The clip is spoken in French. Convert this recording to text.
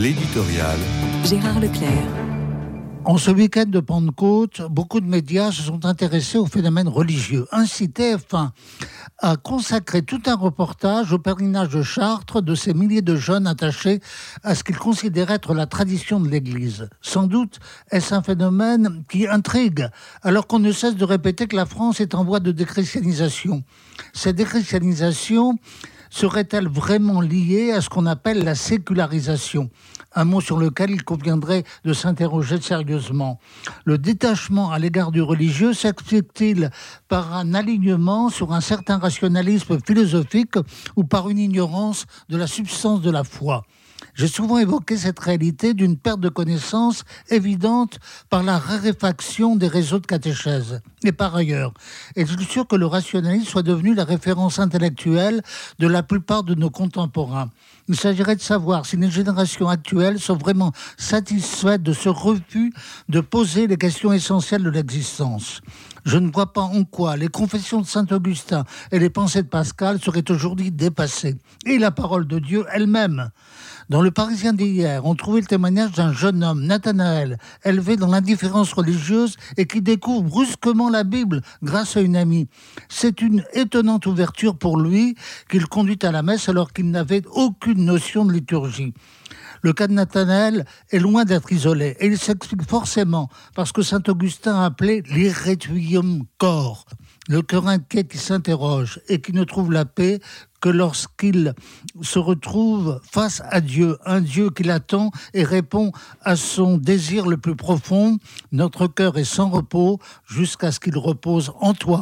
L'éditorial. Gérard Leclerc. En ce week-end de Pentecôte, beaucoup de médias se sont intéressés au phénomène religieux. Ainsi, TF1 a consacré tout un reportage au pèlerinage de Chartres de ces milliers de jeunes attachés à ce qu'ils considèrent être la tradition de l'Église. Sans doute est-ce un phénomène qui intrigue, alors qu'on ne cesse de répéter que la France est en voie de déchristianisation. Cette déchristianisation serait-elle vraiment liée à ce qu'on appelle la sécularisation? Un mot sur lequel il conviendrait de s'interroger sérieusement. Le détachement à l'égard du religieux s'explique-t-il par un alignement sur un certain rationalisme philosophique ou par une ignorance de la substance de la foi? J'ai souvent évoqué cette réalité d'une perte de connaissances évidente par la raréfaction des réseaux de catéchèse. Et par ailleurs, est-il sûr que le rationalisme soit devenu la référence intellectuelle de la plupart de nos contemporains? Il s'agirait de savoir si les générations actuelles sont vraiment satisfaites de ce refus de poser les questions essentielles de l'existence. Je ne vois pas en quoi les confessions de Saint Augustin et les pensées de Pascal seraient aujourd'hui dépassées. Et la parole de Dieu elle-même. Dans le Parisien d'hier, on trouvait le témoignage d'un jeune homme, Nathanaël, élevé dans l'indifférence religieuse et qui découvre brusquement la Bible grâce à une amie. C'est une étonnante ouverture pour lui qu'il conduit à la messe alors qu'il n'avait aucune notion de liturgie. Le cas de Nathanaël est loin d'être isolé et il s'explique forcément parce que saint Augustin a appelé l'irretuium cor, le cœur inquiet qui s'interroge et qui ne trouve la paix que lorsqu'il se retrouve face à Dieu, un Dieu qui l'attend et répond à son désir le plus profond. Notre cœur est sans repos jusqu'à ce qu'il repose en toi.